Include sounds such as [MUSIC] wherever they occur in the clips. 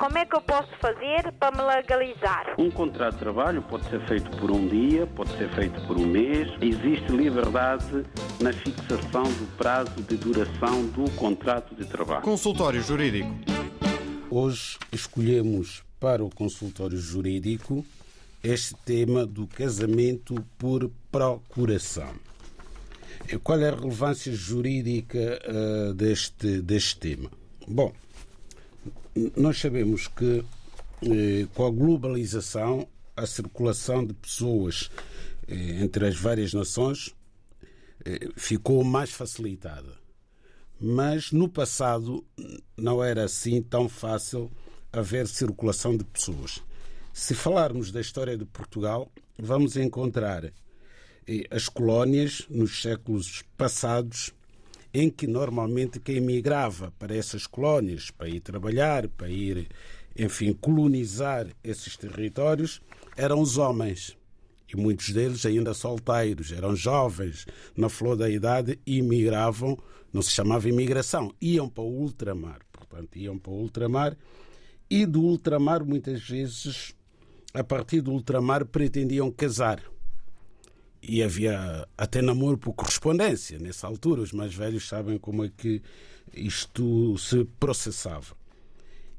como é que eu posso fazer para me legalizar? Um contrato de trabalho pode ser feito por um dia, pode ser feito por um mês. Existe liberdade na fixação do prazo de duração do contrato de trabalho. Consultório Jurídico. Hoje escolhemos para o consultório jurídico este tema do casamento por procuração. Qual é a relevância jurídica uh, deste, deste tema? Bom, nós sabemos que eh, com a globalização, a circulação de pessoas eh, entre as várias nações eh, ficou mais facilitada. Mas no passado não era assim tão fácil haver circulação de pessoas. Se falarmos da história de Portugal, vamos encontrar as colónias nos séculos passados em que normalmente quem migrava para essas colónias para ir trabalhar, para ir, enfim, colonizar esses territórios, eram os homens. E muitos deles ainda solteiros, eram jovens, na flor da idade, e migravam, não se chamava imigração, iam para o ultramar. Portanto, iam para o ultramar e do ultramar, muitas vezes, a partir do ultramar, pretendiam casar e havia até namoro por correspondência nessa altura. Os mais velhos sabem como é que isto se processava.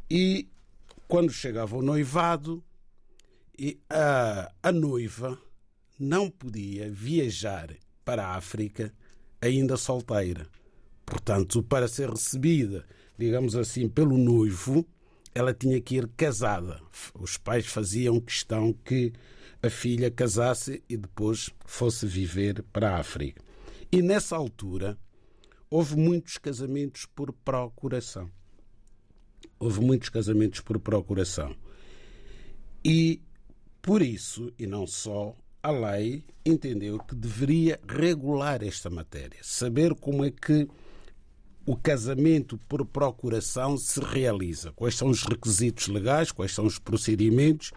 E quando chegava o noivado, a, a noiva não podia viajar para a África ainda solteira. Portanto, para ser recebida, digamos assim, pelo noivo, ela tinha que ir casada. Os pais faziam questão que a filha casasse e depois fosse viver para a África. E nessa altura houve muitos casamentos por procuração. Houve muitos casamentos por procuração. E por isso, e não só, a lei entendeu que deveria regular esta matéria, saber como é que o casamento por procuração se realiza, quais são os requisitos legais, quais são os procedimentos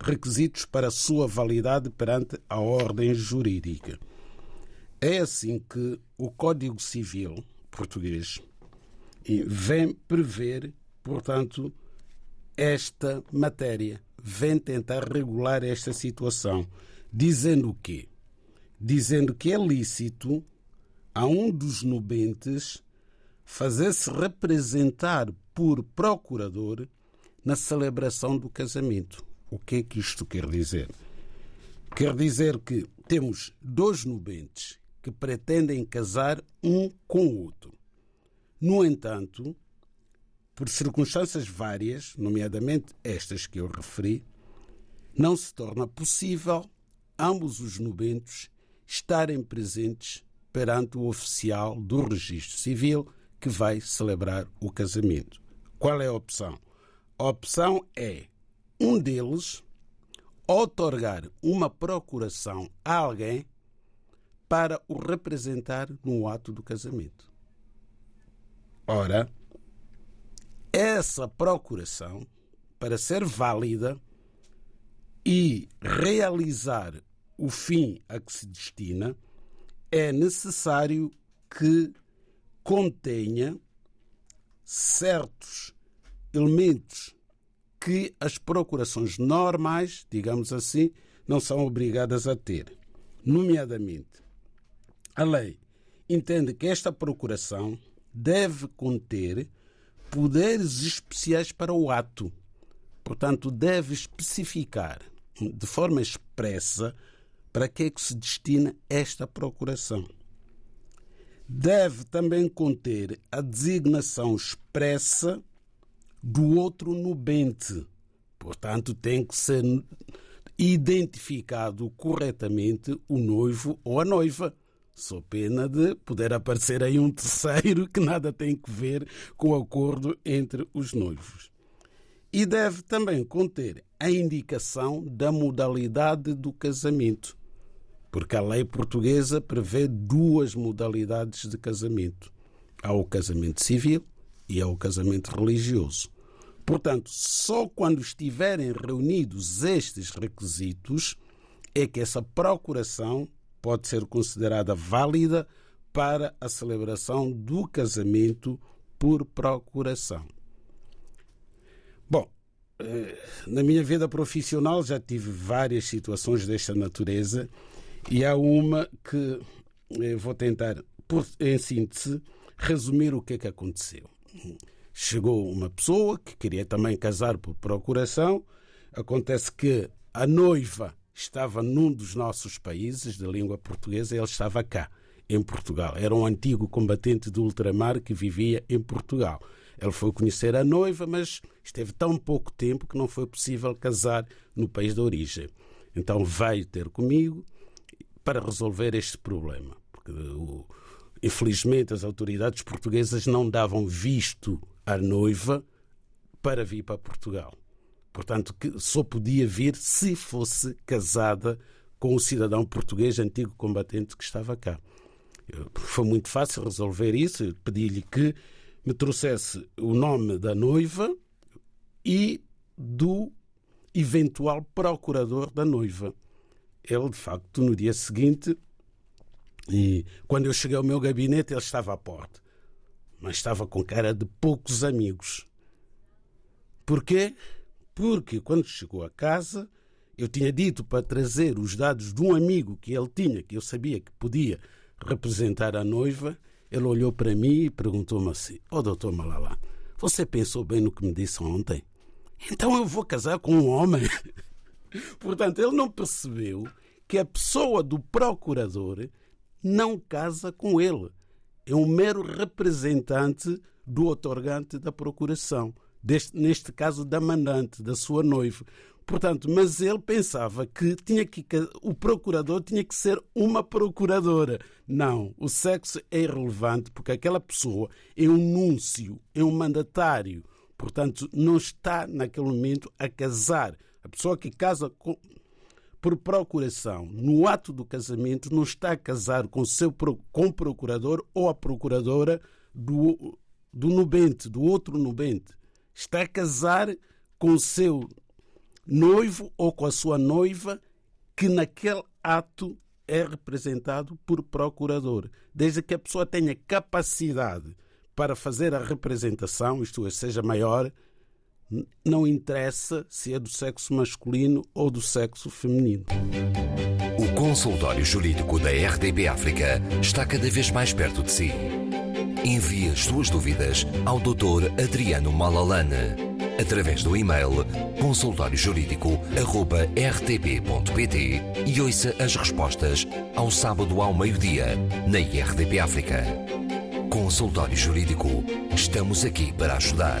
requisitos para sua validade perante a ordem jurídica. É assim que o Código Civil português vem prever, portanto, esta matéria, vem tentar regular esta situação, dizendo o quê? Dizendo que é lícito a um dos nubentes fazer-se representar por procurador na celebração do casamento. O que é que isto quer dizer? Quer dizer que temos dois nubentes que pretendem casar um com o outro. No entanto, por circunstâncias várias, nomeadamente estas que eu referi, não se torna possível ambos os nubentes estarem presentes perante o oficial do registro civil que vai celebrar o casamento. Qual é a opção? A opção é um deles otorgar uma procuração a alguém para o representar no ato do casamento. Ora, essa procuração, para ser válida e realizar o fim a que se destina, é necessário que contenha certos elementos que as procurações normais, digamos assim, não são obrigadas a ter. Nomeadamente, a lei entende que esta procuração deve conter poderes especiais para o ato. Portanto, deve especificar de forma expressa para que é que se destina esta procuração. Deve também conter a designação expressa do outro nubente. Portanto, tem que ser identificado corretamente o noivo ou a noiva. Sou pena de poder aparecer aí um terceiro que nada tem que ver com o acordo entre os noivos. E deve também conter a indicação da modalidade do casamento, porque a lei portuguesa prevê duas modalidades de casamento: há o casamento civil e há o casamento religioso. Portanto, só quando estiverem reunidos estes requisitos é que essa procuração pode ser considerada válida para a celebração do casamento por procuração. Bom, eh, na minha vida profissional já tive várias situações desta natureza e há uma que eh, vou tentar, em síntese, resumir o que é que aconteceu. Chegou uma pessoa que queria também casar por procuração. Acontece que a noiva estava num dos nossos países de língua portuguesa e ele estava cá, em Portugal. Era um antigo combatente do ultramar que vivia em Portugal. Ele foi conhecer a noiva, mas esteve tão pouco tempo que não foi possível casar no país de origem. Então veio ter comigo para resolver este problema. Porque, infelizmente, as autoridades portuguesas não davam visto à noiva para vir para Portugal. Portanto, que só podia vir se fosse casada com o cidadão português antigo combatente que estava cá. Foi muito fácil resolver isso. Pedi-lhe que me trouxesse o nome da noiva e do eventual procurador da noiva. Ele, de facto, no dia seguinte, e quando eu cheguei ao meu gabinete, ele estava à porta, mas estava com cara de poucos amigos. Porquê? porque quando chegou a casa eu tinha dito para trazer os dados de um amigo que ele tinha, que eu sabia que podia representar a noiva. Ele olhou para mim e perguntou-me assim: Ó oh, doutor Malala, você pensou bem no que me disse ontem? Então eu vou casar com um homem. [LAUGHS] Portanto, ele não percebeu que a pessoa do procurador não casa com ele. É um mero representante do otorgante da procuração deste, neste caso da mandante, da sua noiva. Portanto, mas ele pensava que tinha que o procurador tinha que ser uma procuradora. Não, o sexo é irrelevante porque aquela pessoa é um núncio, é um mandatário. Portanto, não está naquele momento a casar. A pessoa que casa com, por procuração, no ato do casamento, não está a casar com, seu, com o procurador ou a procuradora do, do nubente, do outro nubente. Está a casar com o seu noivo ou com a sua noiva, que naquele ato é representado por procurador, desde que a pessoa tenha capacidade para fazer a representação, isto é, seja maior, não interessa se é do sexo masculino ou do sexo feminino. O consultório jurídico da RDB África está cada vez mais perto de si. Envie as suas dúvidas ao Dr. Adriano Malalane através do e-mail consultóriojurídico.rtp.pt e ouça as respostas ao sábado ao meio-dia na RDP África. Consultório Jurídico. Estamos aqui para ajudar.